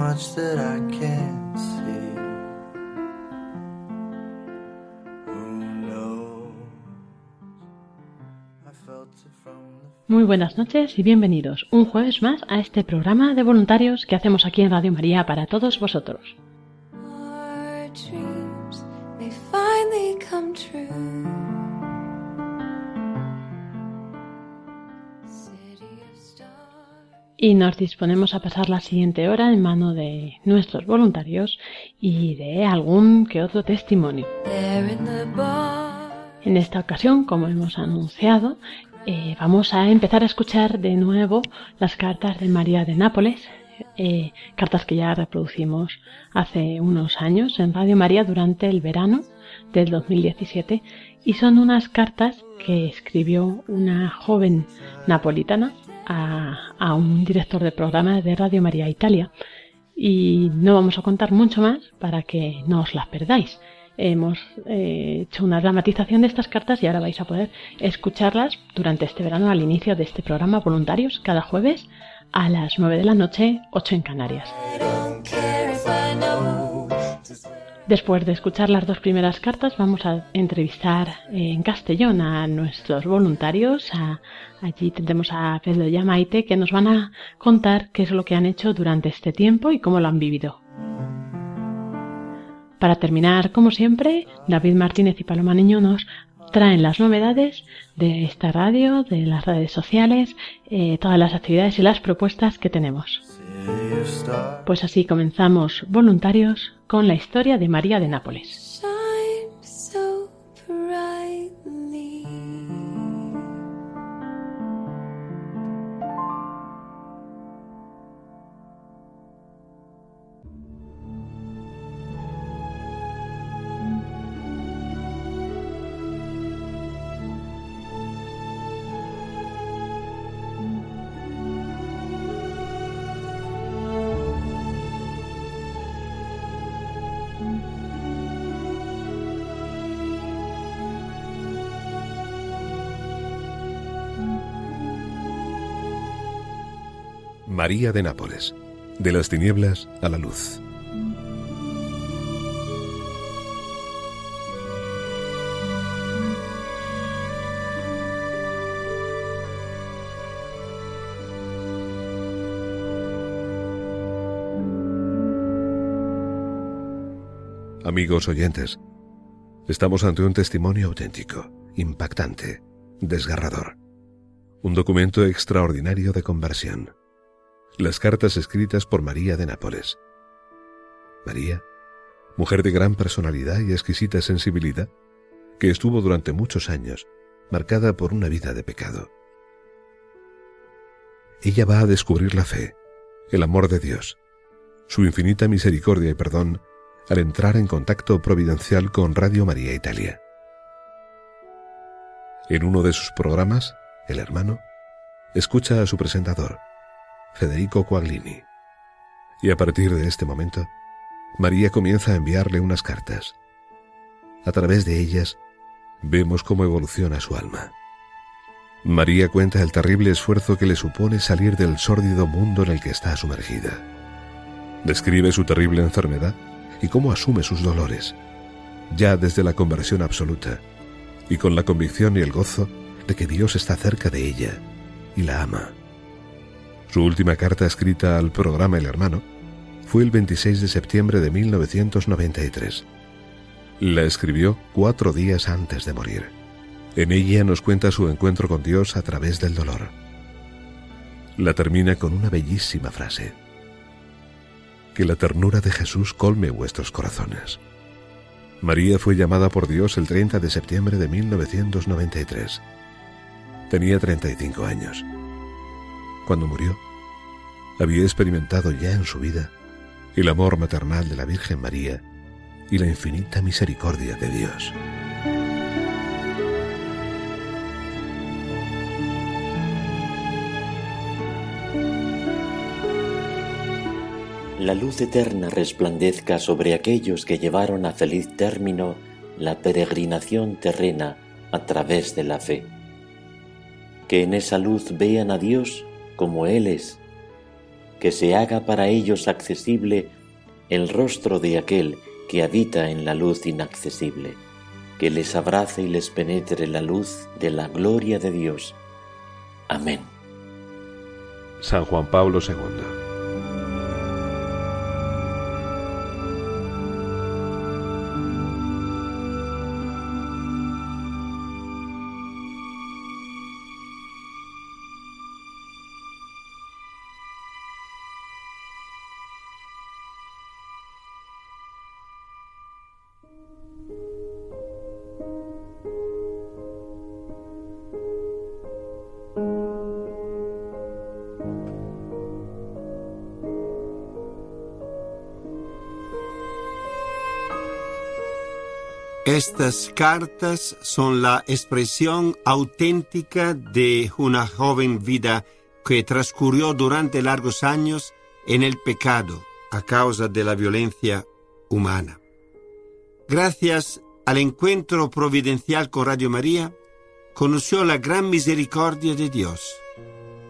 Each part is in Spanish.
Much that I can't see. Muy buenas noches y bienvenidos un jueves más a este programa de voluntarios que hacemos aquí en Radio María para todos vosotros. Our dreams may finally come true. Y nos disponemos a pasar la siguiente hora en mano de nuestros voluntarios y de algún que otro testimonio. En esta ocasión, como hemos anunciado, eh, vamos a empezar a escuchar de nuevo las cartas de María de Nápoles, eh, cartas que ya reproducimos hace unos años en Radio María durante el verano del 2017 y son unas cartas que escribió una joven napolitana a, un director de programa de Radio María Italia y no vamos a contar mucho más para que no os las perdáis. Hemos eh, hecho una dramatización de estas cartas y ahora vais a poder escucharlas durante este verano al inicio de este programa Voluntarios cada jueves a las 9 de la noche, 8 en Canarias. Después de escuchar las dos primeras cartas, vamos a entrevistar en Castellón a nuestros voluntarios. Allí tendremos a Pedro y a Maite que nos van a contar qué es lo que han hecho durante este tiempo y cómo lo han vivido. Para terminar, como siempre, David Martínez y Paloma Niño nos traen las novedades de esta radio, de las redes sociales, eh, todas las actividades y las propuestas que tenemos. Pues así comenzamos voluntarios con la historia de María de Nápoles. María de Nápoles, de las tinieblas a la luz. Amigos oyentes, estamos ante un testimonio auténtico, impactante, desgarrador. Un documento extraordinario de conversión. Las cartas escritas por María de Nápoles. María, mujer de gran personalidad y exquisita sensibilidad, que estuvo durante muchos años marcada por una vida de pecado. Ella va a descubrir la fe, el amor de Dios, su infinita misericordia y perdón al entrar en contacto providencial con Radio María Italia. En uno de sus programas, El Hermano, escucha a su presentador, Federico Coaglini. Y a partir de este momento, María comienza a enviarle unas cartas. A través de ellas, vemos cómo evoluciona su alma. María cuenta el terrible esfuerzo que le supone salir del sórdido mundo en el que está sumergida. Describe su terrible enfermedad y cómo asume sus dolores, ya desde la conversión absoluta, y con la convicción y el gozo de que Dios está cerca de ella y la ama. Su última carta escrita al programa El Hermano fue el 26 de septiembre de 1993. La escribió cuatro días antes de morir. En ella nos cuenta su encuentro con Dios a través del dolor. La termina con una bellísima frase. Que la ternura de Jesús colme vuestros corazones. María fue llamada por Dios el 30 de septiembre de 1993. Tenía 35 años. Cuando murió, había experimentado ya en su vida el amor maternal de la Virgen María y la infinita misericordia de Dios. La luz eterna resplandezca sobre aquellos que llevaron a feliz término la peregrinación terrena a través de la fe. Que en esa luz vean a Dios como Él es, que se haga para ellos accesible el rostro de aquel que habita en la luz inaccesible, que les abrace y les penetre la luz de la gloria de Dios. Amén. San Juan Pablo II. Estas cartas son la expresión auténtica de una joven vida que transcurrió durante largos años en el pecado a causa de la violencia humana. Gracias al encuentro providencial con Radio María, conoció la gran misericordia de Dios,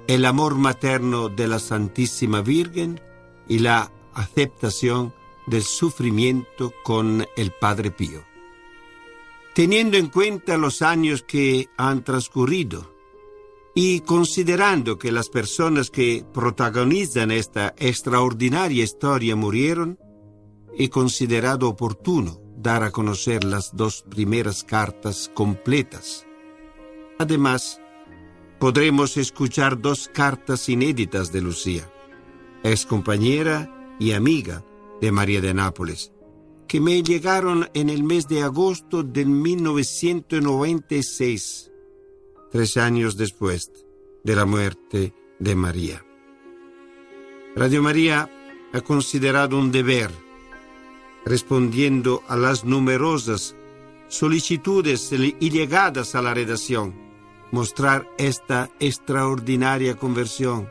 el amor materno de la Santísima Virgen y la aceptación del sufrimiento con el Padre Pío. Teniendo en cuenta los años que han transcurrido y considerando que las personas que protagonizan esta extraordinaria historia murieron, he considerado oportuno dar a conocer las dos primeras cartas completas. Además, podremos escuchar dos cartas inéditas de Lucía, ex compañera y amiga de María de Nápoles, que me llegaron en el mes de agosto de 1996, tres años después de la muerte de María. Radio María ha considerado un deber, respondiendo a las numerosas solicitudes y llegadas a la redacción, mostrar esta extraordinaria conversión,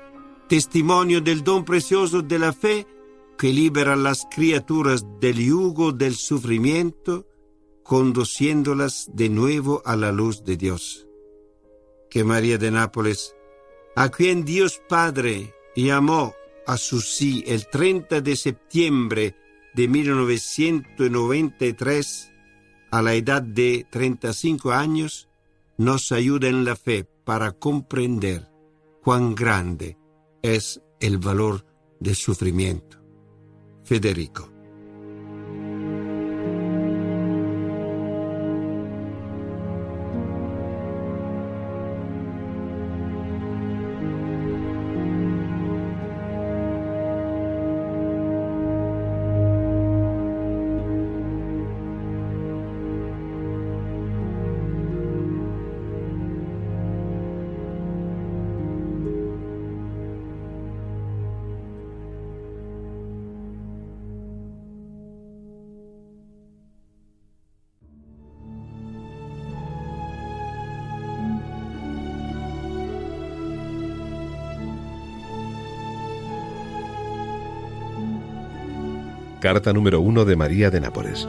testimonio del don precioso de la fe que libera a las criaturas del yugo del sufrimiento, conduciéndolas de nuevo a la luz de Dios. Que María de Nápoles, a quien Dios Padre llamó a su sí el 30 de septiembre de 1993, a la edad de 35 años, nos ayuda en la fe para comprender cuán grande es el valor del sufrimiento. Federico. Carta número 1 de María de Nápoles.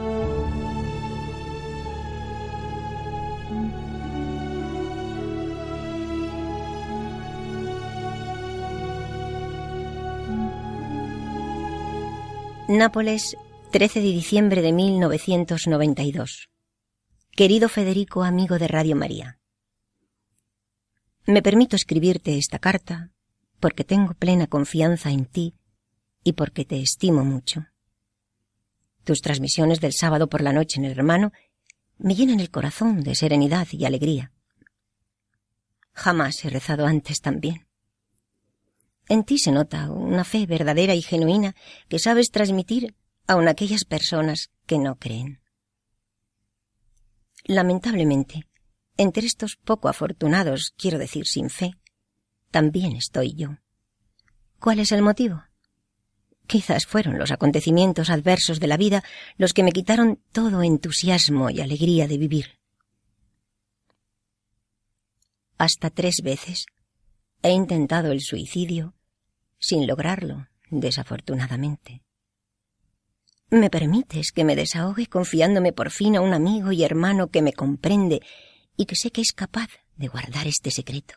Nápoles, 13 de diciembre de 1992. Querido Federico, amigo de Radio María. Me permito escribirte esta carta porque tengo plena confianza en ti y porque te estimo mucho. Tus transmisiones del sábado por la noche en el hermano me llenan el corazón de serenidad y alegría. Jamás he rezado antes tan bien. En ti se nota una fe verdadera y genuina que sabes transmitir aun aquellas personas que no creen. Lamentablemente, entre estos poco afortunados, quiero decir sin fe, también estoy yo. ¿Cuál es el motivo? Quizás fueron los acontecimientos adversos de la vida los que me quitaron todo entusiasmo y alegría de vivir. Hasta tres veces he intentado el suicidio sin lograrlo, desafortunadamente. ¿Me permites que me desahogue confiándome por fin a un amigo y hermano que me comprende y que sé que es capaz de guardar este secreto?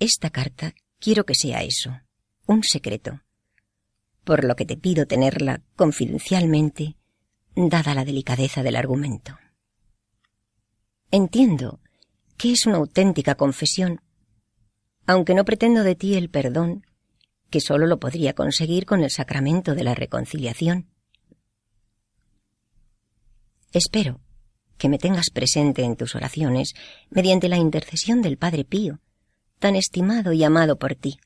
Esta carta quiero que sea eso, un secreto, por lo que te pido tenerla confidencialmente, dada la delicadeza del argumento. Entiendo que es una auténtica confesión, aunque no pretendo de ti el perdón, que sólo lo podría conseguir con el sacramento de la reconciliación. Espero que me tengas presente en tus oraciones mediante la intercesión del Padre Pío, tan estimado y amado por ti.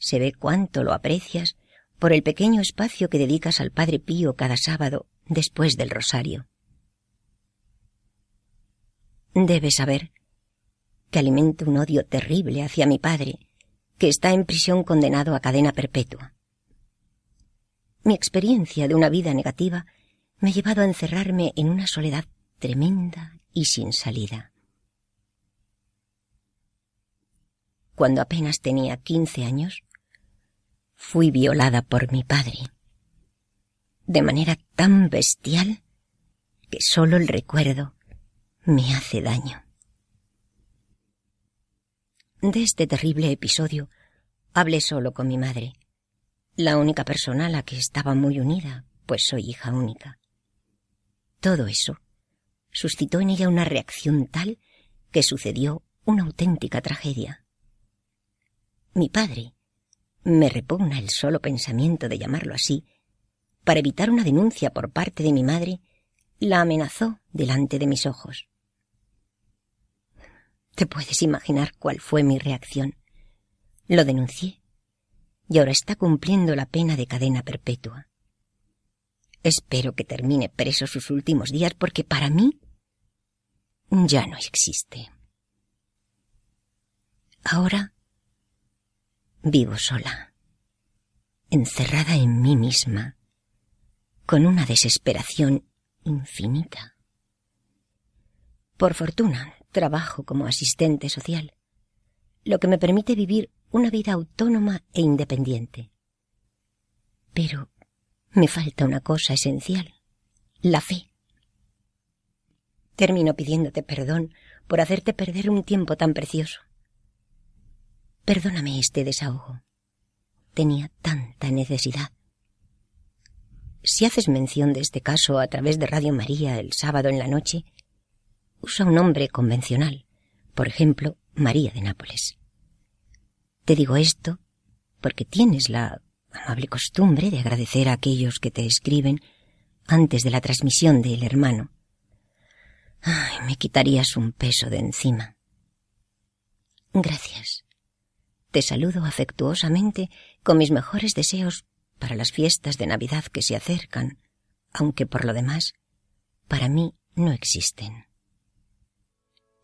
Se ve cuánto lo aprecias por el pequeño espacio que dedicas al Padre Pío cada sábado después del rosario. Debes saber que alimento un odio terrible hacia mi padre, que está en prisión condenado a cadena perpetua. Mi experiencia de una vida negativa me ha llevado a encerrarme en una soledad tremenda y sin salida. Cuando apenas tenía quince años, fui violada por mi padre, de manera tan bestial que solo el recuerdo me hace daño. De este terrible episodio hablé solo con mi madre, la única persona a la que estaba muy unida, pues soy hija única. Todo eso suscitó en ella una reacción tal que sucedió una auténtica tragedia. Mi padre, me repugna el solo pensamiento de llamarlo así, para evitar una denuncia por parte de mi madre, la amenazó delante de mis ojos. Te puedes imaginar cuál fue mi reacción. Lo denuncié y ahora está cumpliendo la pena de cadena perpetua. Espero que termine preso sus últimos días porque para mí ya no existe. Ahora vivo sola, encerrada en mí misma, con una desesperación infinita. Por fortuna, trabajo como asistente social, lo que me permite vivir una vida autónoma e independiente. Pero me falta una cosa esencial, la fe. Termino pidiéndote perdón por hacerte perder un tiempo tan precioso. Perdóname este desahogo. Tenía tanta necesidad. Si haces mención de este caso a través de Radio María el sábado en la noche, usa un nombre convencional, por ejemplo, María de Nápoles. Te digo esto porque tienes la amable costumbre de agradecer a aquellos que te escriben antes de la transmisión del hermano. Ay, me quitarías un peso de encima. Gracias. Te saludo afectuosamente con mis mejores deseos para las fiestas de Navidad que se acercan, aunque por lo demás, para mí no existen.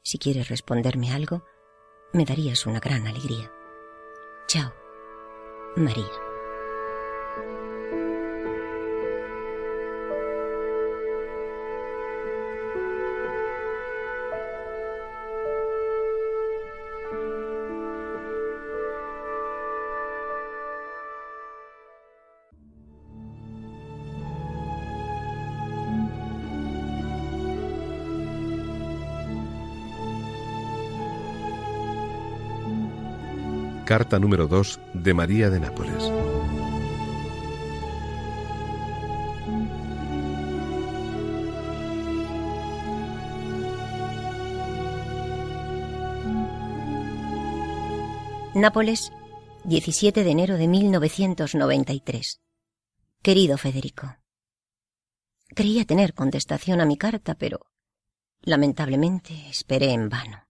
Si quieres responderme algo, me darías una gran alegría. Chao, María. Carta número 2 de María de Nápoles. Nápoles, 17 de enero de 1993. Querido Federico, Creía tener contestación a mi carta, pero lamentablemente esperé en vano.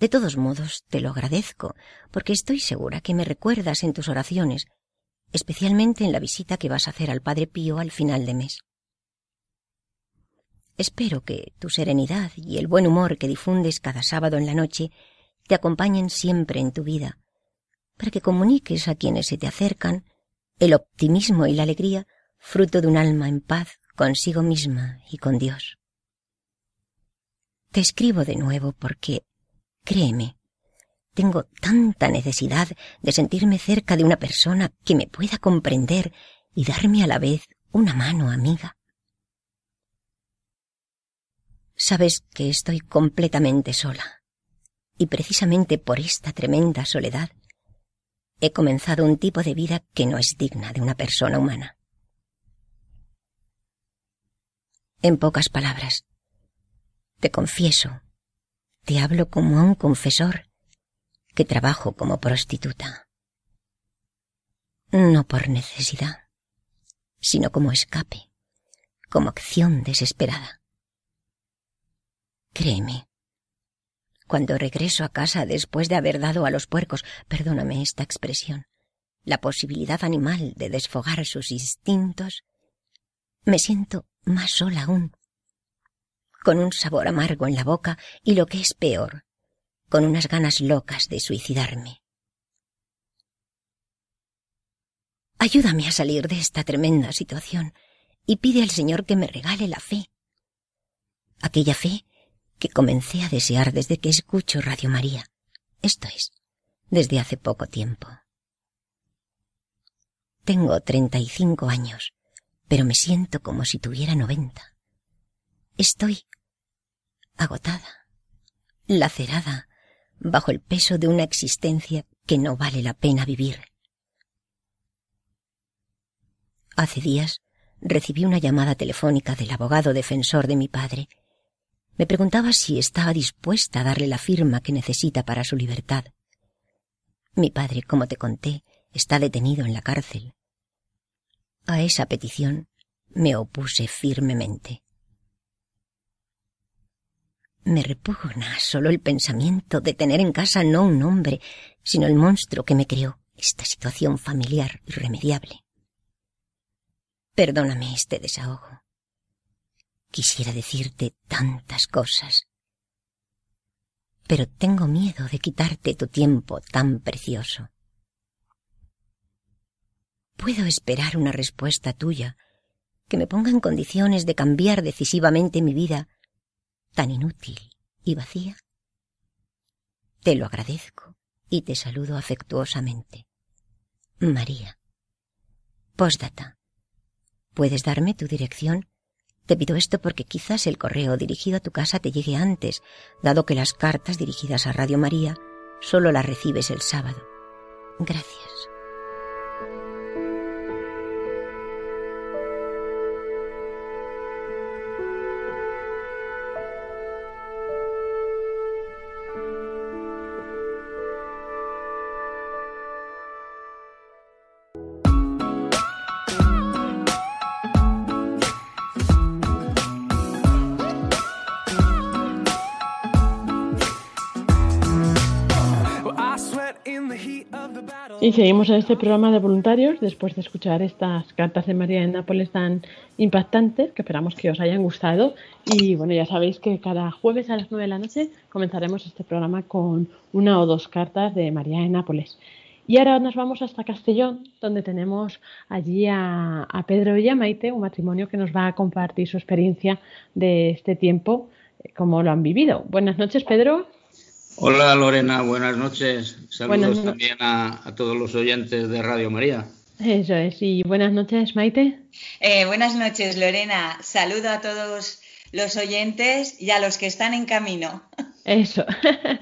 De todos modos, te lo agradezco, porque estoy segura que me recuerdas en tus oraciones, especialmente en la visita que vas a hacer al Padre Pío al final de mes. Espero que tu serenidad y el buen humor que difundes cada sábado en la noche te acompañen siempre en tu vida, para que comuniques a quienes se te acercan el optimismo y la alegría fruto de un alma en paz consigo misma y con Dios. Te escribo de nuevo porque Créeme, tengo tanta necesidad de sentirme cerca de una persona que me pueda comprender y darme a la vez una mano amiga. Sabes que estoy completamente sola, y precisamente por esta tremenda soledad he comenzado un tipo de vida que no es digna de una persona humana. En pocas palabras, te confieso te hablo como a un confesor que trabajo como prostituta. No por necesidad, sino como escape, como acción desesperada. Créeme, cuando regreso a casa después de haber dado a los puercos, perdóname esta expresión, la posibilidad animal de desfogar sus instintos, me siento más sola aún, con un sabor amargo en la boca y lo que es peor, con unas ganas locas de suicidarme. Ayúdame a salir de esta tremenda situación y pide al Señor que me regale la fe. Aquella fe que comencé a desear desde que escucho Radio María. Esto es, desde hace poco tiempo. Tengo treinta y cinco años, pero me siento como si tuviera noventa. Estoy agotada, lacerada, bajo el peso de una existencia que no vale la pena vivir. Hace días recibí una llamada telefónica del abogado defensor de mi padre. Me preguntaba si estaba dispuesta a darle la firma que necesita para su libertad. Mi padre, como te conté, está detenido en la cárcel. A esa petición me opuse firmemente. Me repugna solo el pensamiento de tener en casa no un hombre, sino el monstruo que me creó esta situación familiar irremediable. Perdóname este desahogo. Quisiera decirte tantas cosas, pero tengo miedo de quitarte tu tiempo tan precioso. Puedo esperar una respuesta tuya que me ponga en condiciones de cambiar decisivamente mi vida tan inútil y vacía? Te lo agradezco y te saludo afectuosamente. María. Postdata. ¿Puedes darme tu dirección? Te pido esto porque quizás el correo dirigido a tu casa te llegue antes, dado que las cartas dirigidas a Radio María solo las recibes el sábado. Gracias. Seguimos en este programa de voluntarios después de escuchar estas cartas de María de Nápoles tan impactantes que esperamos que os hayan gustado. Y bueno, ya sabéis que cada jueves a las 9 de la noche comenzaremos este programa con una o dos cartas de María de Nápoles. Y ahora nos vamos hasta Castellón, donde tenemos allí a, a Pedro y a Maite, un matrimonio que nos va a compartir su experiencia de este tiempo, eh, cómo lo han vivido. Buenas noches, Pedro. Hola Lorena, buenas noches. Saludos Buenas no- también a, a todos los oyentes de Radio María. Eso es. Y buenas noches, Maite. Eh, buenas noches, Lorena. Saludo a todos los oyentes y a los que están en camino. Eso.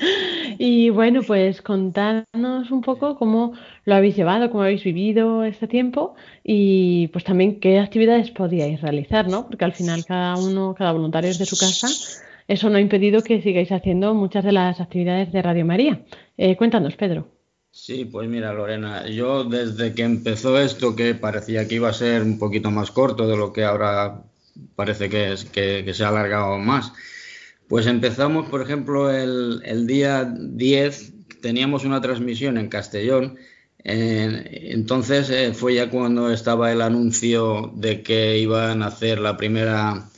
y bueno, pues contarnos un poco cómo lo habéis llevado, cómo habéis vivido este tiempo y pues también qué actividades podíais realizar, ¿no? Porque al final cada uno, cada voluntario es de su casa. Eso no ha impedido que sigáis haciendo muchas de las actividades de Radio María. Eh, cuéntanos, Pedro. Sí, pues mira Lorena, yo desde que empezó esto, que parecía que iba a ser un poquito más corto de lo que ahora parece que, es, que, se ha alargado más. Pues empezamos, por ejemplo, el, día 10, teníamos una transmisión en Castellón, entonces eh, fue ya cuando estaba el anuncio de que iban a hacer la primera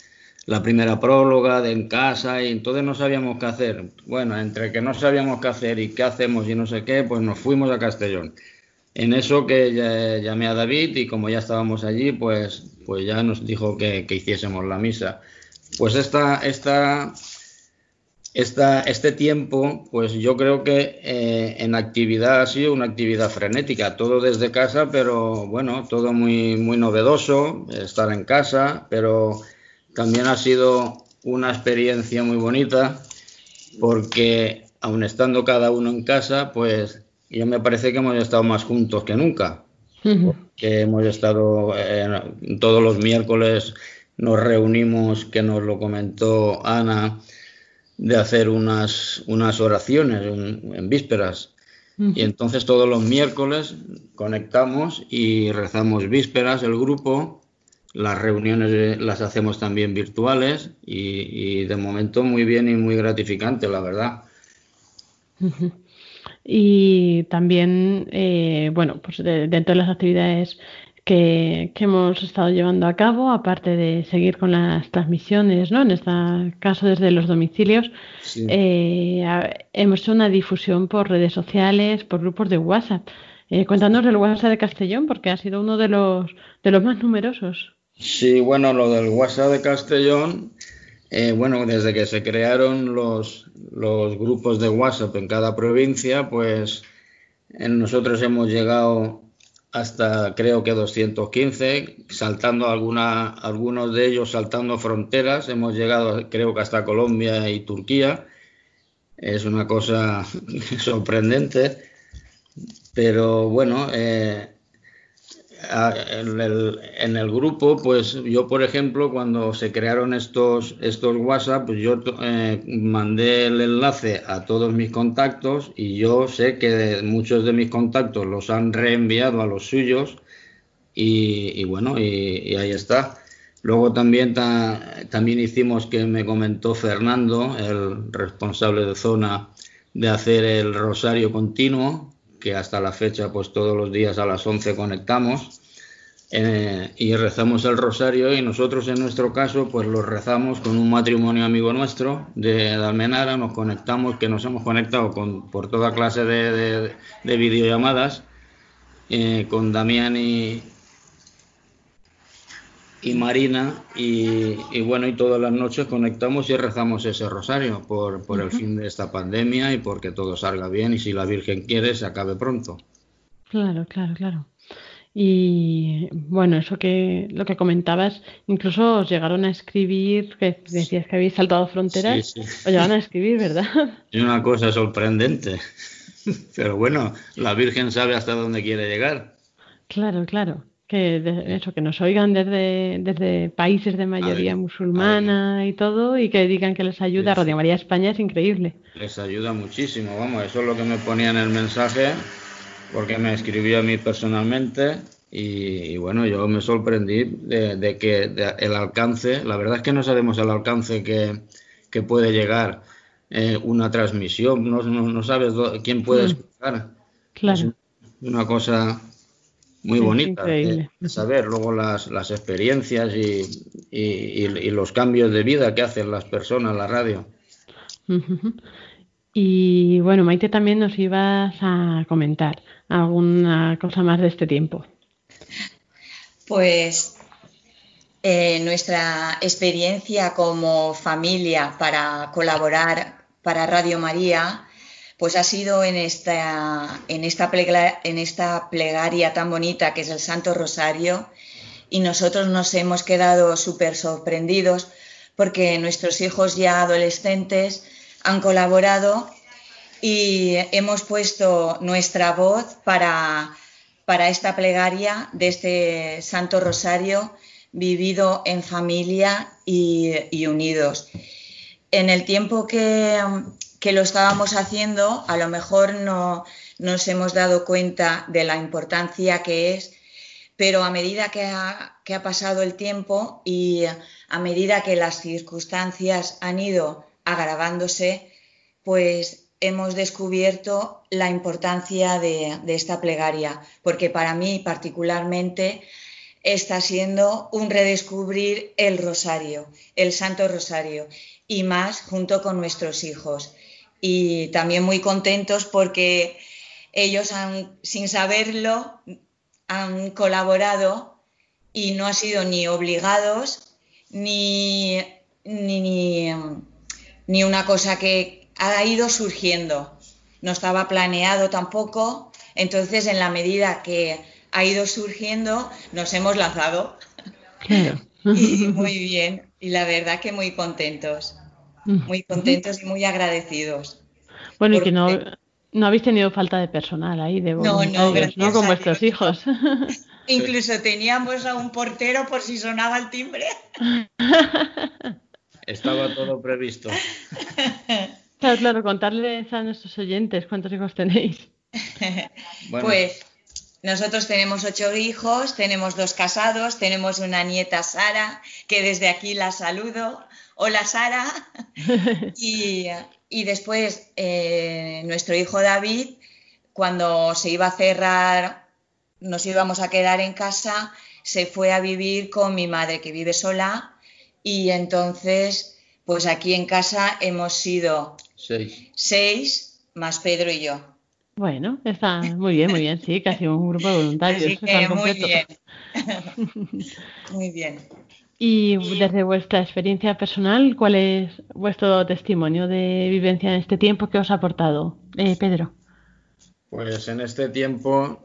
la primera próloga de en casa y entonces no sabíamos qué hacer. Bueno, entre que no sabíamos qué hacer y qué hacemos y no sé qué, pues nos fuimos a Castellón. En eso que llamé a David y como ya estábamos allí, pues, pues ya nos dijo que, que hiciésemos la misa. Pues esta, esta, esta, este tiempo, pues yo creo que eh, en actividad ha sido una actividad frenética, todo desde casa, pero bueno, todo muy, muy novedoso, estar en casa, pero también ha sido una experiencia muy bonita porque aun estando cada uno en casa, pues yo me parece que hemos estado más juntos que nunca que hemos estado eh, todos los miércoles nos reunimos, que nos lo comentó Ana, de hacer unas, unas oraciones en, en vísperas. Y entonces todos los miércoles conectamos y rezamos vísperas el grupo. Las reuniones eh, las hacemos también virtuales y, y de momento muy bien y muy gratificante, la verdad. Y también, eh, bueno, pues de- dentro de las actividades que, que hemos estado llevando a cabo, aparte de seguir con las transmisiones, ¿no? En este caso desde los domicilios, Sí. eh, hemos hecho una difusión por redes sociales, por grupos de WhatsApp. Eh, cuéntanos del WhatsApp de Castellón, porque ha sido uno de los, de los más numerosos. Sí, bueno, lo del WhatsApp de Castellón, eh, bueno, desde que se crearon los, los grupos de WhatsApp en cada provincia, pues en nosotros hemos llegado hasta creo que 215, saltando alguna, algunos de ellos saltando fronteras, hemos llegado creo que hasta Colombia y Turquía. Es una cosa sorprendente, pero bueno, eh, en el, grupo, pues yo, por ejemplo, cuando se crearon estos, estos WhatsApp, pues yo eh, mandé el enlace a todos mis contactos y yo sé que muchos de mis contactos los han reenviado a los suyos y, bueno, y, ahí está. Luego también, ta- también hicimos que me comentó Fernando, el responsable de zona, de hacer el rosario continuo, que hasta la fecha, pues todos los días a las 11 conectamos eh, y rezamos el rosario y nosotros en nuestro caso, pues lo rezamos con un matrimonio amigo nuestro de, Almenara, nos conectamos, que nos hemos conectado con, por toda clase de, de- de videollamadas eh, con Damián y, y Marina y, y bueno, y todas las noches conectamos y rezamos ese rosario por, por el fin de esta pandemia y porque todo salga bien y si la Virgen quiere se acabe pronto. Claro, claro, claro. Y bueno, eso que lo que comentabas, incluso os llegaron a escribir, que decías que habéis saltado fronteras, Sí, sí. os llegaron a escribir, ¿verdad? Es una cosa sorprendente. Pero bueno, la Virgen sabe hasta dónde quiere llegar. Claro, claro. Que de- eso, que nos oigan desde, desde países de mayoría musulmana y todo, y que digan que les ayuda. Radio María España es increíble. Les ayuda muchísimo, vamos, eso es lo que me ponía en el mensaje, porque me escribió a mí personalmente y, y bueno, yo me sorprendí de, de que de- el alcance, la verdad es que no sabemos el alcance que, que puede llegar eh, una transmisión, no, no, no sabes quién puede Mm. escuchar. Claro. Una cosa muy Es bonita de, de saber luego las, las experiencias y, y- y- y los cambios de vida que hacen las personas, la radio. Y bueno, Maite, también nos ibas a comentar alguna cosa más de este tiempo. Pues eh, nuestra experiencia como familia para colaborar para Radio María, pues ha sido en esta, en esta, en esta plegaria tan bonita que es el Santo Rosario y nosotros nos hemos quedado súper sorprendidos porque nuestros hijos ya adolescentes han colaborado y hemos puesto nuestra voz para, para esta plegaria de este Santo Rosario vivido en familia y, y unidos. En el tiempo que, que lo estábamos haciendo, a lo mejor no nos hemos dado cuenta de la importancia que es, pero a medida que ha, pasado el tiempo y a medida que las circunstancias han ido agravándose, pues hemos descubierto la importancia de, esta plegaria, porque para mí particularmente está siendo un redescubrir el rosario, el Santo Rosario, y más junto con nuestros hijos. Y también muy contentos porque ellos han, sin saberlo, han colaborado y no ha sido ni obligados ni, ni, ni, ni una cosa que ha ido surgiendo. No estaba planeado tampoco. Entonces, en la medida que ha ido surgiendo, nos hemos lanzado. Claro. y muy bien. Y la verdad que muy contentos. Muy contentos y muy agradecidos. Bueno, y que no, no habéis tenido falta de personal ahí, de No, no, gracias ¿no? Con vuestros Dios. hijos. Incluso teníamos a un portero por si sonaba el timbre. Estaba todo previsto. Claro, claro, contarles a nuestros oyentes cuántos hijos tenéis. Bueno. Pues nosotros tenemos ocho hijos, tenemos dos casados, tenemos una nieta Sara, que desde aquí la saludo. Hola Sara. Y, y después eh, nuestro hijo David, cuando se iba a cerrar, nos íbamos a quedar en casa, se fue a vivir con mi madre que vive sola y entonces, pues aquí en casa hemos sido Seis. seis más Pedro y yo. Bueno, está muy bien, muy bien, sí, casi un grupo de voluntarios. Así está que muy bien. Muy bien. Y desde vuestra experiencia personal, ¿cuál es vuestro testimonio de vivencia en este tiempo que os ha aportado, eh, Pedro? Pues en este tiempo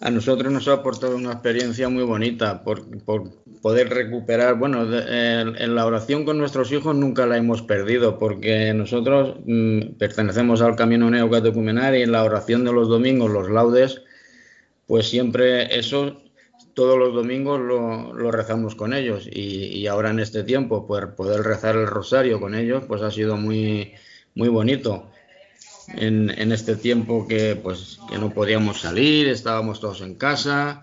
a nosotros nos ha aportado una experiencia muy bonita por, por poder recuperar, bueno, de- en, en la oración con nuestros hijos nunca la hemos perdido porque nosotros mm, pertenecemos al camino neocatecumenal y en la oración de los domingos, los laudes, pues siempre eso, todos los domingos lo, lo rezamos con ellos y, y ahora en este tiempo, pues poder rezar el rosario con ellos, pues ha sido muy, muy bonito en, en este tiempo que pues que no podíamos salir, estábamos todos en casa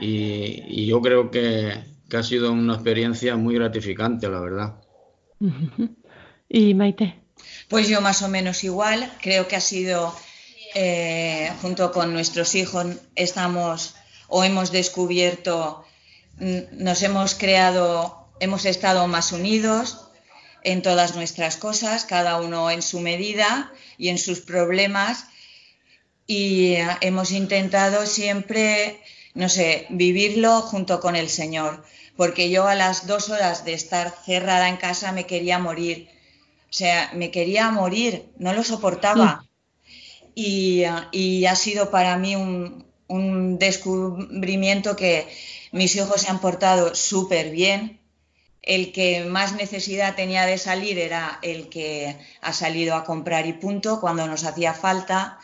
y, y yo creo que, que ha sido una experiencia muy gratificante, la verdad. Y Maite. Pues yo más o menos igual, creo que ha sido, eh, junto con nuestros hijos, estamos o hemos descubierto, mm, nos hemos creado, hemos estado más unidos en todas nuestras cosas, cada uno en su medida y en sus problemas, y eh, hemos intentado siempre, no sé, vivirlo junto con el Señor, porque yo a las dos horas de estar cerrada en casa me quería morir. O sea, me quería morir, no lo soportaba. Y, ah, y ha sido para mí un, un descubrimiento que mis hijos se han portado súper bien. El que más necesidad tenía de salir era el que ha salido a comprar y punto cuando nos hacía falta.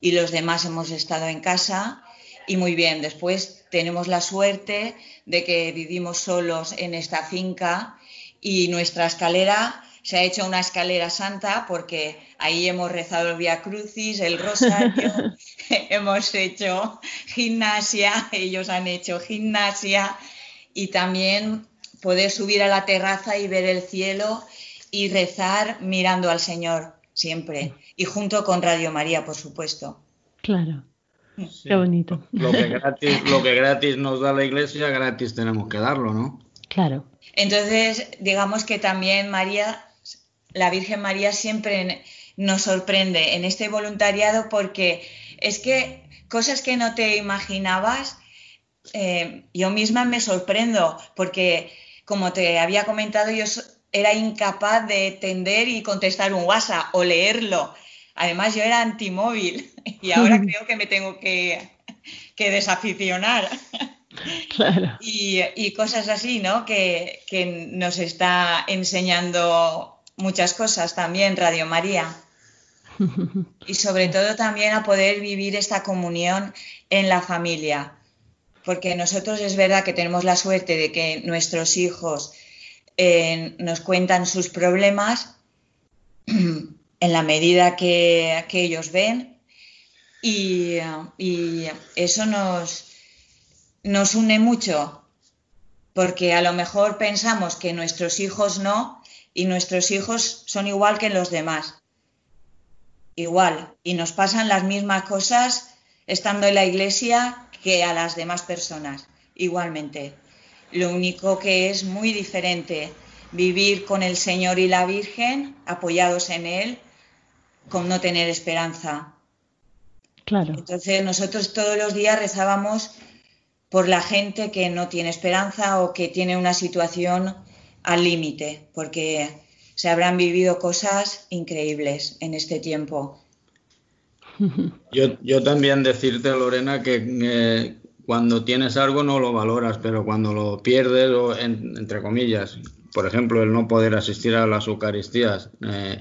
Y los demás hemos estado en casa. Y muy bien, después tenemos la suerte de que vivimos solos en esta finca y nuestra escalera se ha hecho una escalera santa porque ahí hemos rezado el Via Crucis, el Rosario, hemos hecho gimnasia, ellos han hecho gimnasia y también poder subir a la terraza y ver el cielo y rezar mirando al Señor siempre y junto con Radio María, por supuesto. Claro, Sí. qué bonito. Lo que, gratis, lo que gratis nos da la iglesia, gratis tenemos que darlo, ¿no? Claro, Entonces, digamos que también María, la Virgen María siempre nos sorprende en este voluntariado porque es que cosas que no te imaginabas, eh, yo misma me sorprendo porque, como te había comentado, yo era incapaz de tender y contestar un WhatsApp o leerlo. Además, yo era antimóvil y ahora creo que me tengo que, que desaficionar claro. y, y cosas así, ¿no? Que, que nos está enseñando muchas cosas también Radio María. Y sobre todo también a poder vivir esta comunión en la familia. Porque nosotros es verdad que tenemos la suerte de que nuestros hijos eh, nos cuentan sus problemas en la medida que, ellos ven y, y eso nos, nos une mucho, porque a lo mejor pensamos que nuestros hijos no, y nuestros hijos son igual que los demás. Igual, y nos pasan las mismas cosas estando en la iglesia que a las demás personas, igualmente. Lo único que es muy diferente vivir con el Señor y la Virgen, apoyados en Él, con no tener esperanza. Claro. Entonces nosotros todos los días rezábamos por la gente que no tiene esperanza o que tiene una situación al límite, porque se habrán vivido cosas increíbles en este tiempo. Yo, también decirte, Lorena, que eh, cuando tienes algo no lo valoras, pero cuando lo pierdes, o en- entre comillas, por ejemplo, el no poder asistir a las Eucaristías eh,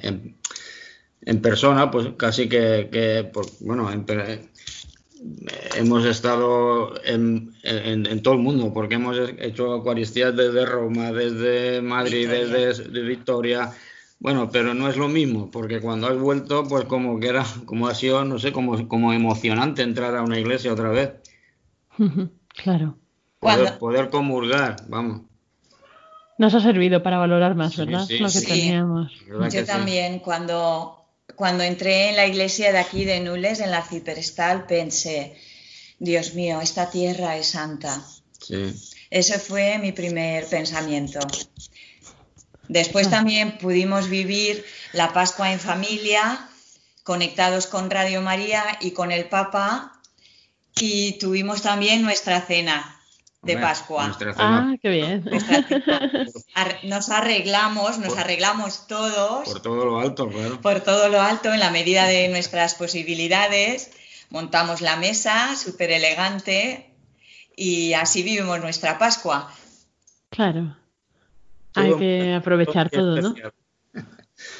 en, persona, pues casi que, bueno, en hemos estado en, en- en todo el mundo, porque hemos hecho Eucaristías desde Roma, desde Madrid, Victoria. desde de Victoria. Bueno, pero no es lo mismo, porque cuando has vuelto, pues como que era, como ha sido, no sé, como, como emocionante entrar a una iglesia otra vez. Claro. Poder, Cuando- poder comulgar, vamos. Nos ha servido para valorar más, Sí, ¿verdad? sí, Lo que sí. teníamos. ¿Verdad que Yo sí? también, cuando, cuando entré en la iglesia de aquí de Nules, en la Arciprestal, pensé, Dios mío, esta tierra es santa. Sí. Ese fue mi primer pensamiento. Después también pudimos vivir la Pascua en familia, conectados con Radio María y con el Papa, y tuvimos también nuestra cena de Hombre, Pascua. Ah, qué bien. Nos arreglamos, nos arreglamos todos por todo lo alto, claro. por todo lo alto en la medida de nuestras posibilidades. Montamos la mesa, súper elegante, y así vivimos nuestra Pascua. Claro. Todo Hay que aprovechar muy todo, ¿no?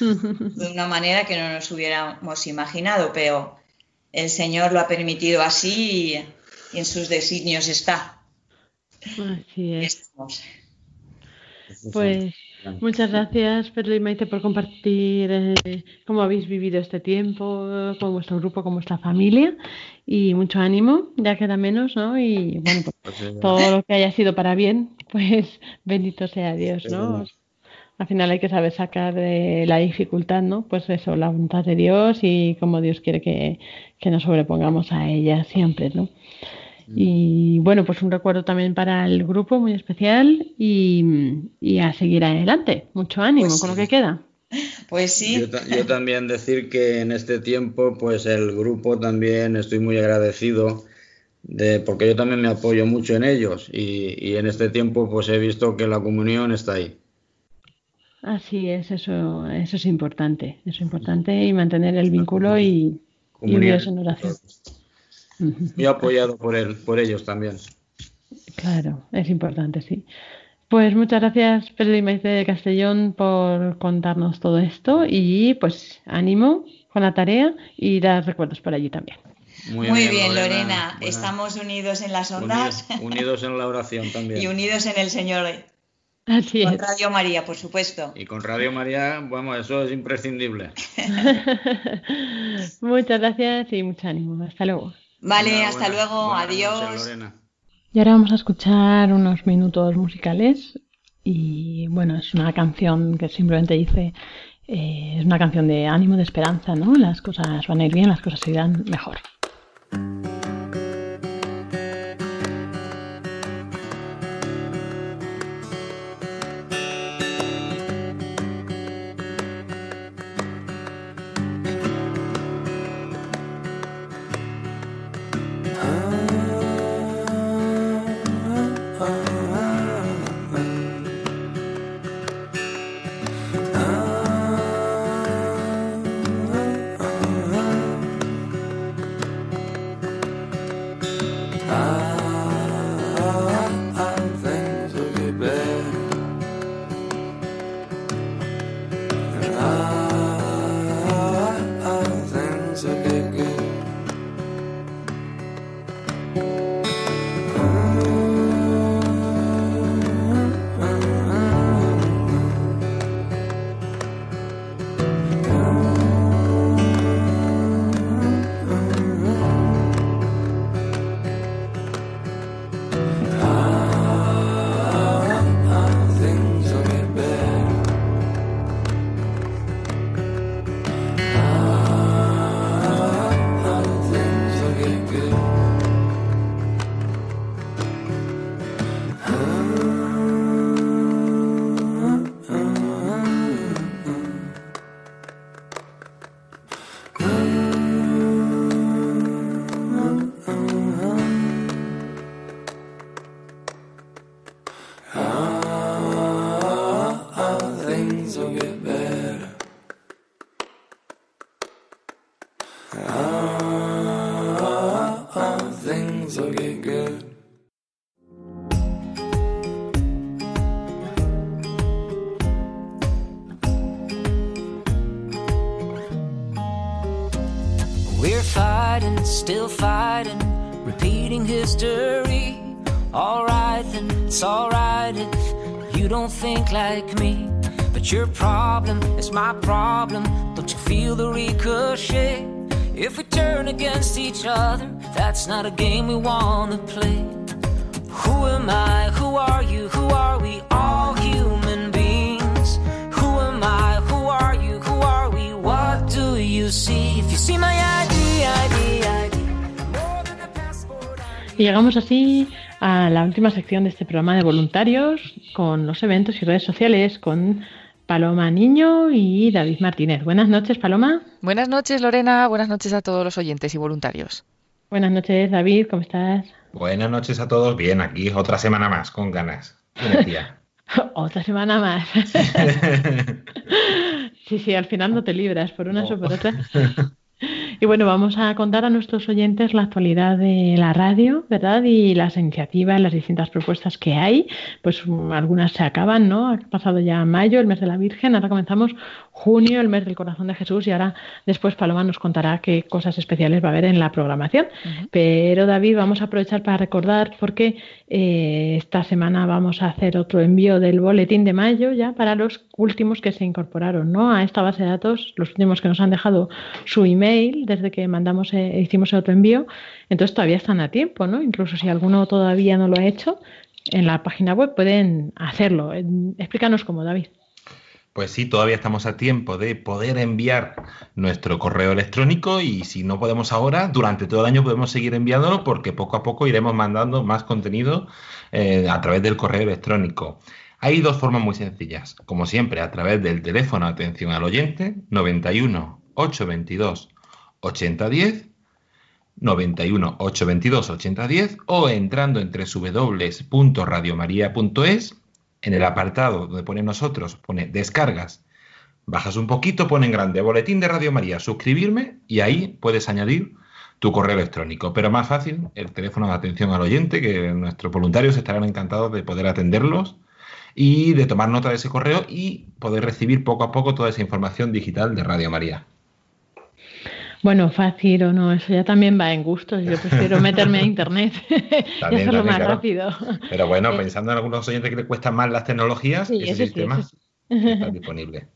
de una manera que no nos hubiéramos imaginado, pero el Señor lo ha permitido así y, y en sus designios está. Así es. Pues muchas gracias, Pedro y Maite, por compartir eh, cómo habéis vivido este tiempo eh, con vuestro grupo, con vuestra familia. Y mucho ánimo, ya queda menos, ¿no? Y bueno, pues Pues sí, todo lo que haya sido para bien, pues bendito sea Dios, ¿no? Al final hay que saber sacar de la dificultad, ¿no? Pues eso, la voluntad de Dios y cómo Dios quiere que, que nos sobrepongamos a ella siempre, ¿no? Y bueno, pues un recuerdo también para el grupo muy especial y, y a seguir adelante. Mucho ánimo Pues con lo que queda. Pues sí, Yo, ta- yo también decir que en este tiempo, pues el grupo también estoy muy agradecido de, porque yo también me apoyo mucho en ellos y, y en este tiempo pues he visto que la comunión está ahí. Así es, eso, eso es importante. Eso es importante y mantener el vínculo y, y unidos en oración. Muy apoyado por él, por ellos también. Claro, es importante, sí. Pues muchas gracias, Pedro y Maite de Castellón, por contarnos todo esto y pues ánimo con la tarea y dar recuerdos por allí también. muy, bien, Lorena. Estamos unidos en las ondas Unidos, unidos en la oración también. y unidos en el Señor. Así Con es. Radio María, por supuesto. Y con Radio María, vamos, eso es imprescindible. Muchas gracias y mucho ánimo. Hasta luego. Vale, hasta buena- luego. buenas Adiós. noches. Y ahora vamos a escuchar unos minutos musicales y bueno, es una canción que simplemente dice, eh, es una canción de ánimo, de esperanza, ¿no? Las cosas van a ir bien, las cosas irán mejor. Like me. But your problem is my problem. Don't you feel the ricochet? If we turn against each other, that's not a game we wanna play. Who am I? Who are you? Who are we? All human beings. Who am I? Who are you? Who are we? What do you see? If you see my ID, ID, ID. Y llegamos así a la última sección de este programa de voluntarios con los eventos y redes sociales con Paloma Niño y David Martínez. Buenas noches, Paloma. Buenas noches, Lorena. Buenas noches a todos los oyentes y voluntarios. Buenas noches, David. ¿Cómo estás? Buenas noches a todos. Bien, aquí otra semana más, con ganas. Otra semana más. sí, sí, al final no te libras por unas o por otras. Y bueno, vamos a contar a nuestros oyentes la actualidad de la radio, ¿verdad? Y las iniciativas, las distintas propuestas que hay. Pues um, algunas se acaban, ¿no? Ha pasado ya mayo, el mes de la Virgen, ahora comenzamos junio, el mes del corazón de Jesús, y ahora después Paloma nos contará qué cosas especiales va a haber en la programación. Pero David, vamos a aprovechar para recordar porque eh, esta semana vamos a hacer otro envío del boletín de mayo ya para los últimos que se incorporaron, ¿no? A esta base de datos, los últimos que nos han dejado su email desde que mandamos, eh, hicimos el otro envío, entonces todavía están a tiempo, ¿no? Incluso si alguno todavía no lo ha hecho, en la página web pueden hacerlo. Explícanos cómo, David. Pues sí, todavía estamos a tiempo de poder enviar nuestro correo electrónico y si no podemos ahora, durante todo el año podemos seguir enviándolo porque poco a poco iremos mandando más contenido eh, a través del correo electrónico. Hay dos formas muy sencillas, como siempre, a través del teléfono atención al oyente 91 822 8010 91 822 8010 o entrando en www.radiomaria.es en el apartado donde pone nosotros, pone descargas, bajas un poquito, pone en grande boletín de Radio María, suscribirme y ahí puedes añadir tu correo electrónico. Pero más fácil, el teléfono de atención al oyente, que nuestros voluntarios estarán encantados de poder atenderlos y de tomar nota de ese correo y poder recibir poco a poco toda esa información digital de Radio María. Bueno, fácil o no, eso ya también va en gustos. Yo prefiero meterme a internet y También, hacerlo más claro. rápido. Pero bueno, Eh, pensando en algunos oyentes que les cuestan más las tecnologías, Sí, ese sí, sistema sí. está disponible.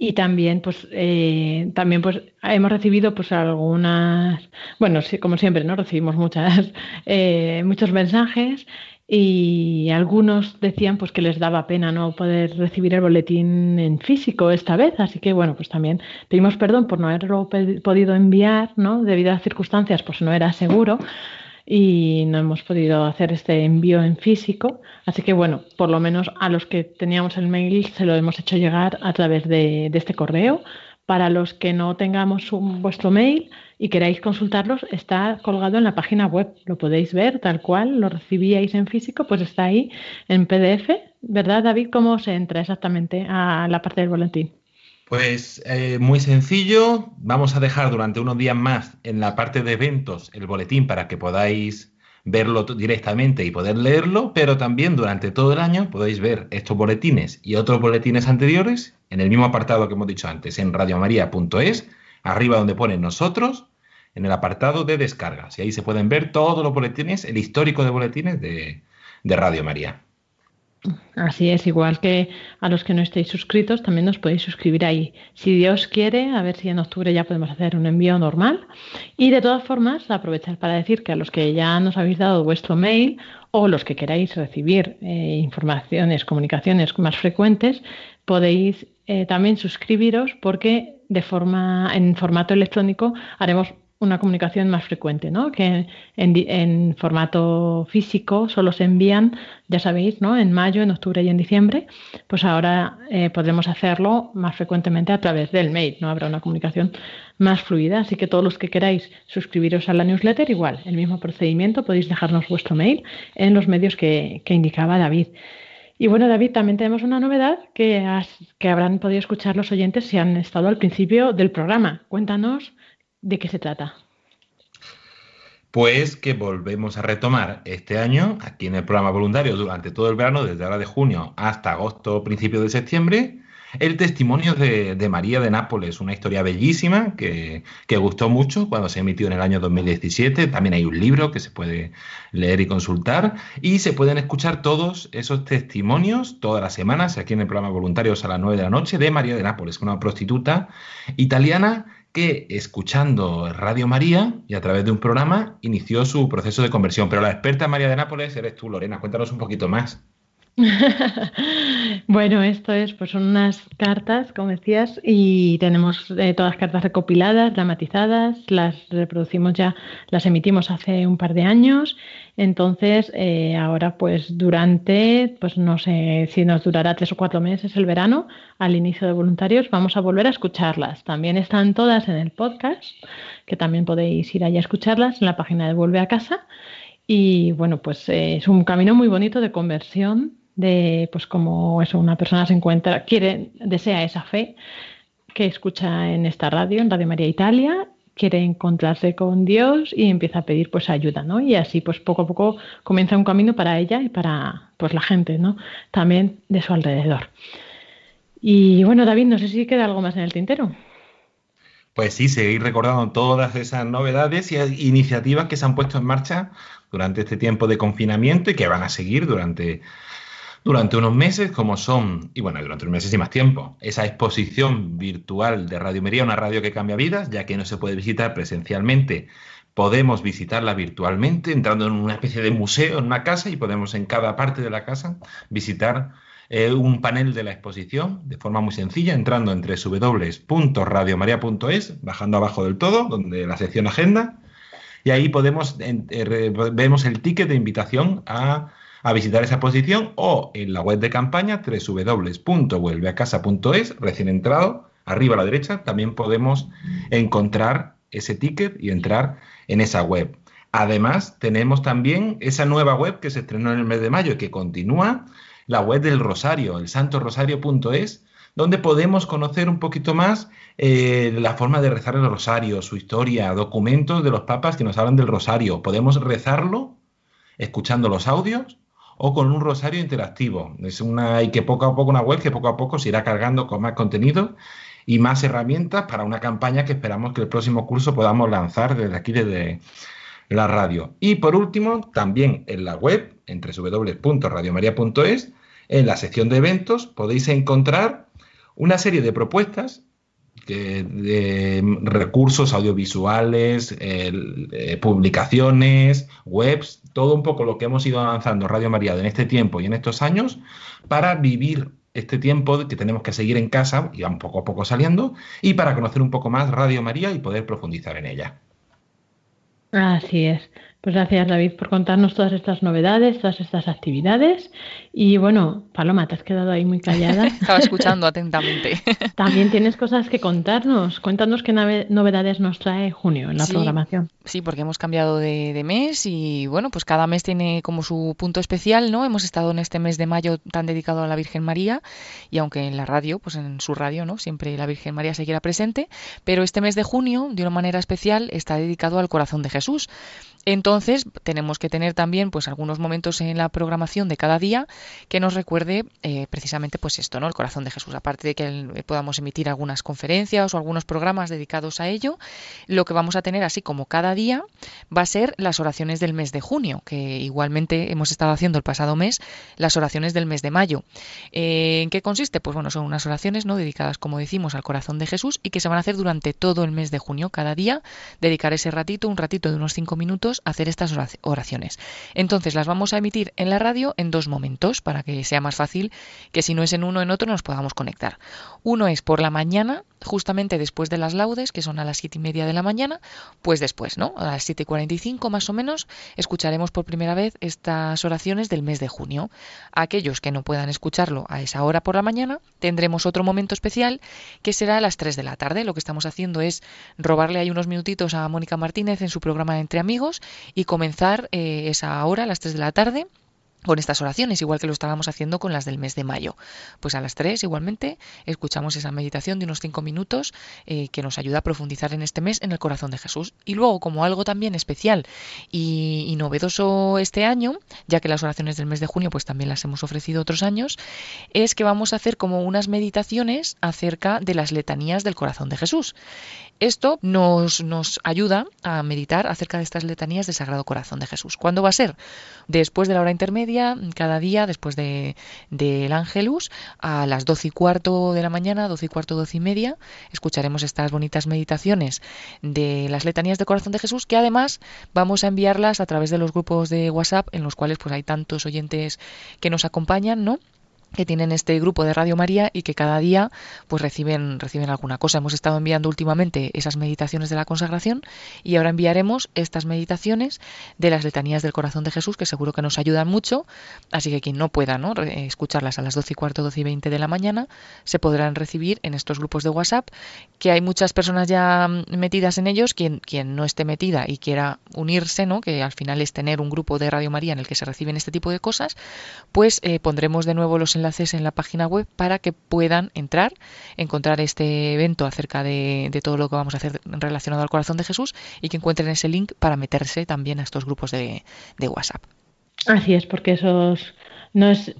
Y también, pues, eh, también, pues, hemos recibido, pues, algunas, bueno, sí, como siempre, ¿no? Recibimos muchas, eh, muchos mensajes y algunos decían, pues, que les daba pena no poder recibir el boletín en físico esta vez. Así que, bueno, pues también pedimos perdón por no haberlo podido enviar, ¿no? Debido a circunstancias, pues no era seguro y no hemos podido hacer este envío en físico. Así que bueno, por lo menos a los que teníamos el mail se lo hemos hecho llegar a través de, de este correo. Para los que no tengamos vuestro mail y queráis consultarlos, está colgado en la página web. Lo podéis ver tal cual, lo recibíais en físico, pues está ahí en PDF. ¿Verdad, David? ¿Cómo se entra exactamente a la parte del boletín? Pues eh, muy sencillo, vamos a dejar durante unos días más en la parte de eventos el boletín para que podáis verlo directamente y poder leerlo, pero también durante todo el año podéis ver estos boletines y otros boletines anteriores en el mismo apartado que hemos dicho antes, en radiomaria.es, arriba donde pone nosotros, en el apartado de descargas. Y ahí se pueden ver todos los boletines, el histórico de boletines de, de Radio María. Así es, igual que a los que no estéis suscritos, también nos podéis suscribir ahí. Si Dios quiere, a ver si en octubre ya podemos hacer un envío normal. Y de todas formas, aprovechar para decir que a los que ya nos habéis dado vuestro mail o los que queráis recibir eh, informaciones, comunicaciones más frecuentes, podéis eh, también suscribiros porque de forma en formato electrónico haremos una comunicación más frecuente, ¿no? Que en, formato físico solo se envían, ya sabéis, ¿no? En mayo, en octubre y en diciembre. Pues ahora eh, podremos hacerlo más frecuentemente a través del mail, ¿no? Habrá una comunicación más fluida. Así que todos los que queráis suscribiros a la newsletter, igual, el mismo procedimiento, podéis dejarnos vuestro mail en los medios que, que indicaba David. Y bueno, David, también tenemos una novedad que, que habrán podido escuchar los oyentes si han estado al principio del programa. Cuéntanos de qué se trata. Pues que volvemos a retomar este año, aquí en el programa voluntario, durante todo el verano, desde ahora de junio hasta agosto, principio de septiembre, el testimonio de, María de Nápoles, una historia bellísima que, que, gustó mucho cuando se emitió en el año 2017. También hay un libro que se puede leer y consultar y se pueden escuchar todos esos testimonios todas las semanas aquí en el programa Voluntarios a las 9 de la noche de María de Nápoles, una prostituta italiana que escuchando Radio María y a través de un programa inició su proceso de conversión. Pero la experta María de Nápoles eres tú, Lorena. Cuéntanos un poquito más. bueno, esto es, pues son unas cartas, como decías, y tenemos eh, todas las cartas recopiladas, dramatizadas, las reproducimos ya, las emitimos hace un par de años, entonces eh, ahora pues durante, pues no sé si nos durará tres o cuatro meses el verano, al inicio de voluntarios, vamos a volver a escucharlas. También están todas en el podcast, que también podéis ir allá a escucharlas en la página de Vuelve a Casa. Y bueno, pues eh, es un camino muy bonito de conversión de pues como eso, una persona se encuentra, quiere, desea esa fe que escucha en esta radio, en Radio María Italia, quiere encontrarse con Dios y empieza a pedir pues ayuda, ¿no? Y así pues poco a poco comienza un camino para ella y para pues la gente, ¿no? También de su alrededor. Y bueno, David, no sé si queda algo más en el tintero. Pues sí, seguir recordando todas esas novedades y iniciativas que se han puesto en marcha durante este tiempo de confinamiento y que van a seguir durante durante unos meses, como son, y bueno, durante unos meses y más tiempo, esa exposición virtual de Radio María, una radio que cambia vidas, ya que no se puede visitar presencialmente, podemos visitarla virtualmente, entrando en una especie de museo, en una casa, y podemos en cada parte de la casa visitar eh, un panel de la exposición de forma muy sencilla, entrando entre www.radiomaria.es, bajando abajo del todo, donde la sección agenda, y ahí podemos, eh, vemos el ticket de invitación a a visitar esa exposición o en la web de campaña www.vuelveacasa.es, recién entrado, arriba a la derecha, también podemos encontrar ese ticket y entrar en esa web. Además, tenemos también esa nueva web que se estrenó en el mes de mayo y que continúa, la web del Rosario, el santorosario.es, donde podemos conocer un poquito más eh, la forma de rezar el rosario, su historia, documentos de los papas que nos hablan del rosario. Podemos rezarlo escuchando los audios o con un rosario interactivo. Es una, y que poco a poco una web que poco a poco se irá cargando con más contenido y más herramientas para una campaña que esperamos que el próximo curso podamos lanzar desde aquí, desde la radio. Y por último, también en la web, entre www.radiomaria.es, en la sección de eventos podéis encontrar una serie de propuestas de recursos audiovisuales, eh, publicaciones, webs, todo un poco lo que hemos ido avanzando Radio María en este tiempo y en estos años para vivir este tiempo que tenemos que seguir en casa y van poco a poco saliendo y para conocer un poco más Radio María y poder profundizar en ella. Así es. Pues gracias David por contarnos todas estas novedades, todas estas actividades. Y bueno, Paloma, te has quedado ahí muy callada. Estaba escuchando atentamente. También tienes cosas que contarnos. Cuéntanos qué novedades nos trae junio en la programación. Sí, porque hemos cambiado de, de, mes y bueno, pues cada mes tiene como su punto especial, ¿no? Hemos estado en este mes de mayo tan dedicado a la Virgen María y aunque en la radio, pues en su radio, ¿no? Siempre la Virgen María seguirá presente, pero este mes de junio, de una manera especial, está dedicado al corazón de Jesús. Entonces, tenemos que tener también pues algunos momentos en la programación de cada día que nos recuerde eh, precisamente pues esto, ¿no? El corazón de Jesús. Aparte de que podamos emitir algunas conferencias o algunos programas dedicados a ello, lo que vamos a tener así como cada día va a ser las oraciones del mes de junio, que igualmente hemos estado haciendo el pasado mes las oraciones del mes de mayo. Eh, ¿En qué consiste? Pues bueno, son unas oraciones no dedicadas, como decimos, al corazón de Jesús y que se van a hacer durante todo el mes de junio, cada día, dedicar ese ratito, un ratito de unos cinco minutos hacer estas oraciones. Entonces las vamos a emitir en la radio en dos momentos para que sea más fácil que si no es en uno en otro nos podamos conectar. Uno es por la mañana, justamente después de las laudes, que son a las siete y media de la mañana, pues después, ¿no? A las siete y cuarenta y cinco más o menos, escucharemos por primera vez estas oraciones del mes de junio. aquellos que no puedan escucharlo a esa hora por la mañana, tendremos otro momento especial que será a las tres de la tarde. Lo que estamos haciendo es robarle ahí unos minutitos a Mónica Martínez en su programa Entre Amigos y comenzar eh, esa hora, las 3 de la tarde, con estas oraciones, igual que lo estábamos haciendo con las del mes de mayo. Pues a las 3 igualmente escuchamos esa meditación de unos 5 minutos eh, que nos ayuda a profundizar en este mes en el corazón de Jesús. Y luego, como algo también especial y, y, novedoso este año, ya que las oraciones del mes de junio pues también las hemos ofrecido otros años, es que vamos a hacer como unas meditaciones acerca de las letanías del corazón de Jesús. Esto nos, nos ayuda a meditar acerca de estas letanías del Sagrado Corazón de Jesús. ¿Cuándo va a ser? Después de la hora intermedia, cada día, después del de, Ángelus, a las doce y cuarto de la mañana, doce y cuarto, doce y media, escucharemos estas bonitas meditaciones de las letanías del Corazón de Jesús, que además vamos a enviarlas a través de los grupos de WhatsApp, en los cuales pues hay tantos oyentes que nos acompañan, ¿no? Que tienen este grupo de Radio María y que cada día pues reciben reciben alguna cosa. Hemos estado enviando últimamente esas meditaciones de la consagración y ahora enviaremos estas meditaciones de las letanías del corazón de Jesús que seguro que nos ayudan mucho, así que quien no pueda ¿no? escucharlas a las 12 y cuarto, 12 y 20 de la mañana se podrán recibir en estos grupos de WhatsApp, que hay muchas personas ya metidas en ellos, quien, quien no esté metida y quiera unirse, ¿no? que al final es tener un grupo de Radio María en el que se reciben este tipo de cosas, pues eh, pondremos de nuevo los enlaces en la página web para que puedan entrar, encontrar este evento acerca de, de, todo lo que vamos a hacer relacionado al corazón de Jesús y que encuentren ese link para meterse también a estos grupos de, de WhatsApp. Así es, porque esos no es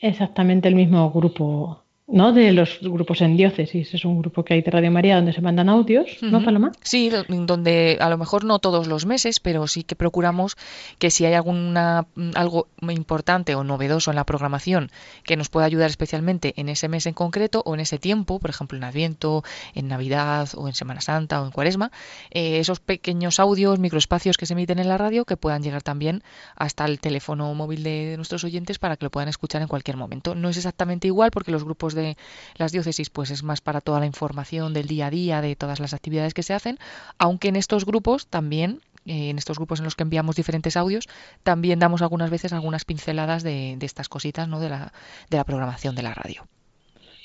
exactamente el mismo grupo ¿no? De los grupos en diócesis. Es un grupo que hay de Radio María donde se mandan audios, ¿no, uh -huh. Paloma? Sí, donde a lo mejor no todos los meses, pero sí que procuramos que si hay alguna algo importante o novedoso en la programación que nos pueda ayudar especialmente en ese mes en concreto o en ese tiempo, por ejemplo en Adviento, en Navidad o en Semana Santa o en Cuaresma, eh, esos pequeños audios, microespacios que se emiten en la radio que puedan llegar también hasta el teléfono móvil de, de nuestros oyentes para que lo puedan escuchar en cualquier momento. No es exactamente igual porque los grupos de las diócesis pues es más para toda la información del día a día, de todas las actividades que se hacen, aunque en estos grupos también eh, en estos grupos en los que enviamos diferentes audios, también damos algunas veces algunas pinceladas de, de estas cositas ¿no? de, la, de la programación de la radio.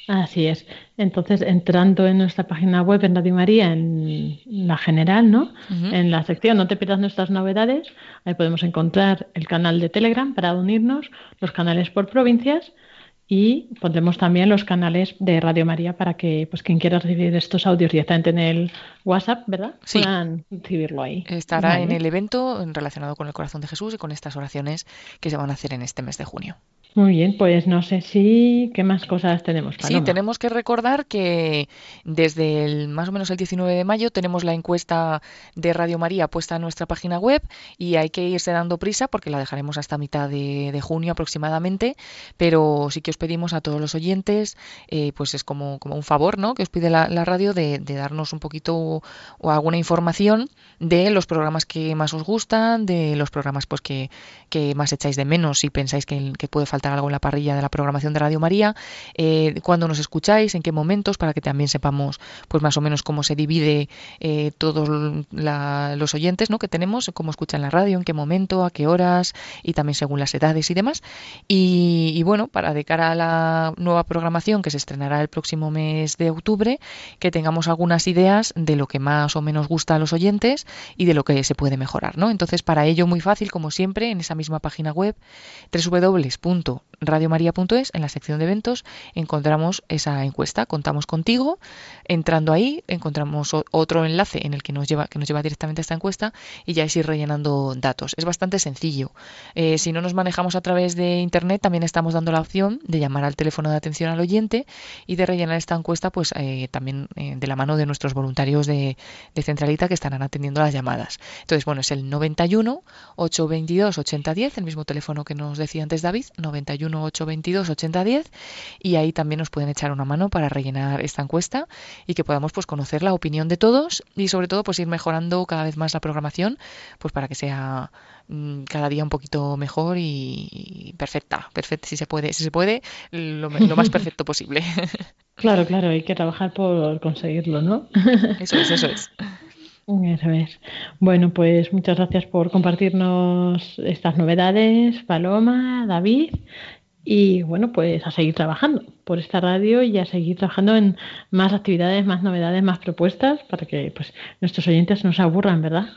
Así es. Entonces, entrando en nuestra página web en Radio María, en la general, ¿no? Uh -huh. En la sección No te pierdas nuestras novedades, ahí podemos encontrar el canal de Telegram para unirnos, los canales por provincias y pondremos también los canales de Radio María para que pues quien quiera recibir estos audios directamente en el WhatsApp, ¿verdad? Sí. Puedan recibirlo ahí. Estará vale. en el evento relacionado con el corazón de Jesús y con estas oraciones que se van a hacer en este mes de junio. Muy bien, pues no sé si qué más cosas tenemos. Paloma? Sí, tenemos que recordar que desde el, más o menos el 19 de mayo tenemos la encuesta de Radio María puesta en nuestra página web y hay que irse dando prisa porque la dejaremos hasta mitad de, de junio aproximadamente, pero sí que os pedimos a todos los oyentes, eh, pues es como, como un favor, ¿no? Que os pide la, la radio de, de, darnos un poquito o, alguna información de los programas que más os gustan, de los programas pues que, que más echáis de menos si pensáis que, puede faltar algo en la parrilla de la programación de Radio María, eh, cuándo nos escucháis, en qué momentos, para que también sepamos pues más o menos cómo se divide eh, todos los oyentes ¿no? que tenemos, cómo escuchan la radio, en qué momento, a qué horas y también según las edades y demás. Y, y bueno, para de cara a la nueva programación que se estrenará el próximo mes de octubre, que tengamos algunas ideas de lo que más o menos gusta a los oyentes y de lo que se puede mejorar. ¿no? Entonces, para ello, muy fácil, como siempre, en esa misma página web, www.radiomaria.es, en la sección de eventos, encontramos esa encuesta. Contamos contigo. Entrando ahí, encontramos otro enlace en el que nos lleva, que nos lleva directamente a esta encuesta y ya es ir rellenando datos. Es bastante sencillo. Eh, si no nos manejamos a través de internet, también estamos dando la opción de llamar al teléfono de atención al oyente y de rellenar esta encuesta, pues eh, también eh, de la mano de nuestros voluntarios de, de, Centralita que estarán atendiendo las llamadas. Entonces, bueno, es el 91 822 8010, el mismo teléfono que nos decía antes David, 91 822 8010, y ahí también nos pueden echar una mano para rellenar esta encuesta y que podamos pues conocer la opinión de todos y sobre todo pues ir mejorando cada vez más la programación, pues para que sea cada día un poquito mejor y, perfecta, perfecta si se puede, si se puede, lo, lo más perfecto posible. Claro, claro, hay que trabajar por conseguirlo, ¿no? Eso es, eso es. Eso es. Bueno, pues muchas gracias por compartirnos estas novedades, Paloma, David. Y bueno, pues a seguir trabajando por esta radio y a seguir trabajando en más actividades, más novedades, más propuestas para que pues nuestros oyentes no se aburran, ¿verdad?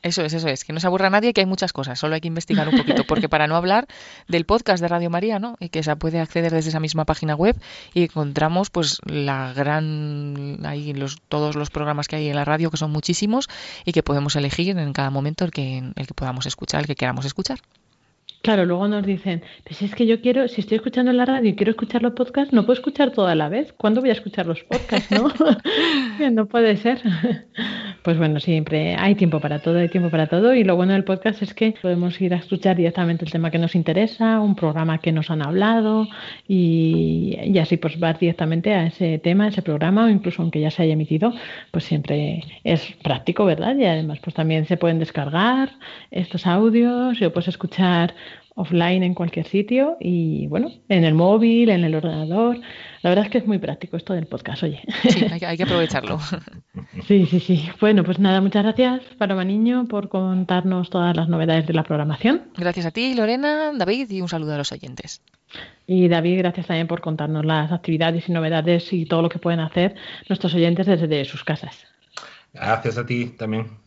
Eso es, eso es, que no se aburra nadie, que hay muchas cosas, solo hay que investigar un poquito, porque para no hablar del podcast de Radio María, ¿no? Y que se puede acceder desde esa misma página web y encontramos pues la gran ahí los todos los programas que hay en la radio que son muchísimos y que podemos elegir en cada momento el que el que podamos escuchar, el que queramos escuchar. Claro, luego nos dicen, pues es que yo quiero, si estoy escuchando la radio y quiero escuchar los podcasts, no puedo escuchar todo a la vez. ¿Cuándo voy a escuchar los podcasts, no? no puede ser. Pues bueno, siempre hay tiempo para todo, hay tiempo para todo. Y lo bueno del podcast es que podemos ir a escuchar directamente el tema que nos interesa, un programa que nos han hablado y, y así pues vas directamente a ese tema, a ese programa o incluso aunque ya se haya emitido, pues siempre es práctico, ¿verdad? Y además pues también se pueden descargar estos audios y lo puedes escuchar offline en cualquier sitio y bueno, en el móvil, en el ordenador. La verdad es que es muy práctico esto del podcast, oye. Sí, hay que, hay que aprovecharlo. Sí, sí, sí. Bueno, pues nada, muchas gracias, Paloma Niño, por contarnos todas las novedades de la programación. Gracias a ti, Lorena, David, y un saludo a los oyentes. Y David, gracias también por contarnos las actividades y novedades y todo lo que pueden hacer nuestros oyentes desde sus casas. Gracias a ti también.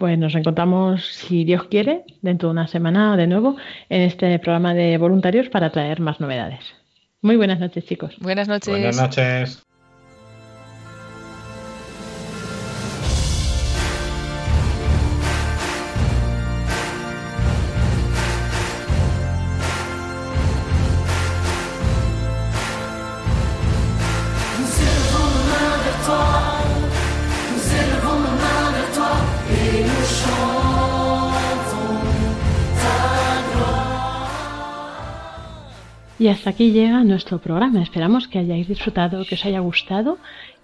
Pues nos encontramos, si Dios quiere, dentro de una semana de nuevo en este programa de voluntarios para traer más novedades. Muy buenas noches, chicos. Buenas noches. Buenas noches. Y hasta aquí llega nuestro programa. Esperamos que hayáis disfrutado, que os haya gustado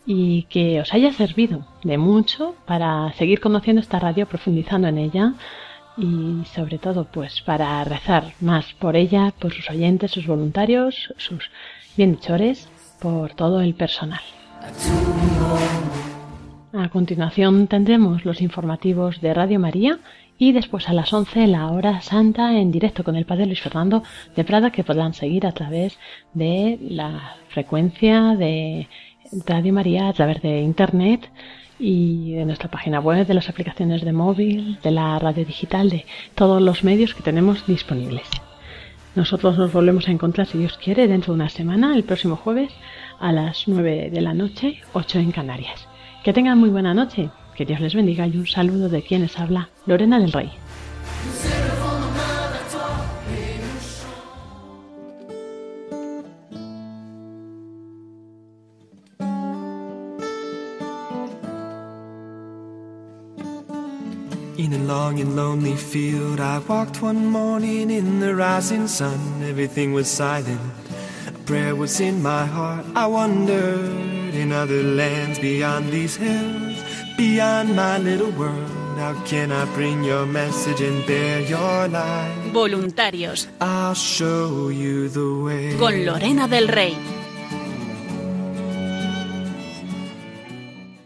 y que os haya servido de mucho para seguir conociendo esta radio, profundizando en ella y sobre todo pues para rezar más por ella, por sus oyentes, sus voluntarios, sus bienhechores, por todo el personal. A continuación tendremos los informativos de Radio María y después a las 11 la hora santa en directo con el Padre Luis Fernando de Prada que podrán seguir a través de la frecuencia de Radio María, a través de Internet y de nuestra página web, de las aplicaciones de móvil, de la radio digital, de todos los medios que tenemos disponibles. Nosotros nos volvemos a encontrar, si Dios quiere, dentro de una semana, el próximo jueves, a las 9 de la noche, 8 en Canarias. Que tengan muy buena noche, que Dios les bendiga y un saludo de quienes habla Lorena del Rey. In a long and lonely field, I walked one morning in the rising sun. Everything was silent. A prayer was in my heart. I wondered in other lands beyond these hills, beyond my little world. How can I bring your message and bear your light? Voluntarios I'll show you the way. con Lorena del Rey.